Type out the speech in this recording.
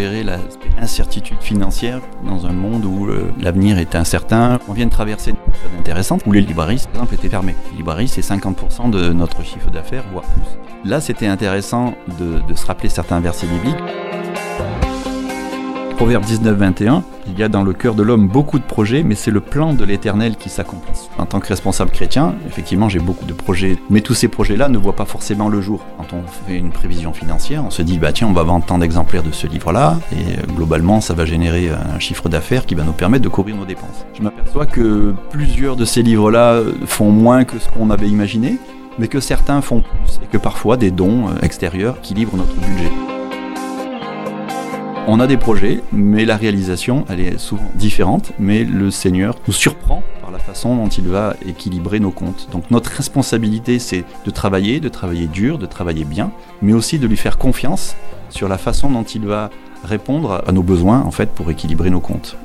gérer l'incertitude financière dans un monde où euh, l'avenir est incertain. On vient de traverser une période intéressante où les librairies, par exemple, étaient fermées. Les librairies, c'est 50% de notre chiffre d'affaires, voire plus. Là, c'était intéressant de se rappeler certains versets bibliques. Proverbe 19-21, il y a dans le cœur de l'homme beaucoup de projets, mais c'est le plan de l'éternel qui s'accomplisse. En tant que responsable chrétien, effectivement, j'ai beaucoup de projets, mais tous ces projets-là ne voient pas forcément le jour. Quand on fait une prévision financière, on se dit, bah tiens, on va vendre tant d'exemplaires de ce livre-là, et euh, globalement, ça va générer un chiffre d'affaires qui va nous permettre de couvrir nos dépenses. Je m'aperçois que plusieurs de ces livres-là font moins que ce qu'on avait imaginé, mais que certains font plus, et que parfois des dons euh, extérieurs équilibrent notre budget. On a des projets, mais la réalisation, elle est souvent différente, mais le Seigneur nous surprend par la façon dont il va équilibrer nos comptes. Donc notre responsabilité, c'est de travailler, de travailler dur, de travailler bien, mais aussi de lui faire confiance sur la façon dont il va répondre à nos besoins en fait pour équilibrer nos comptes.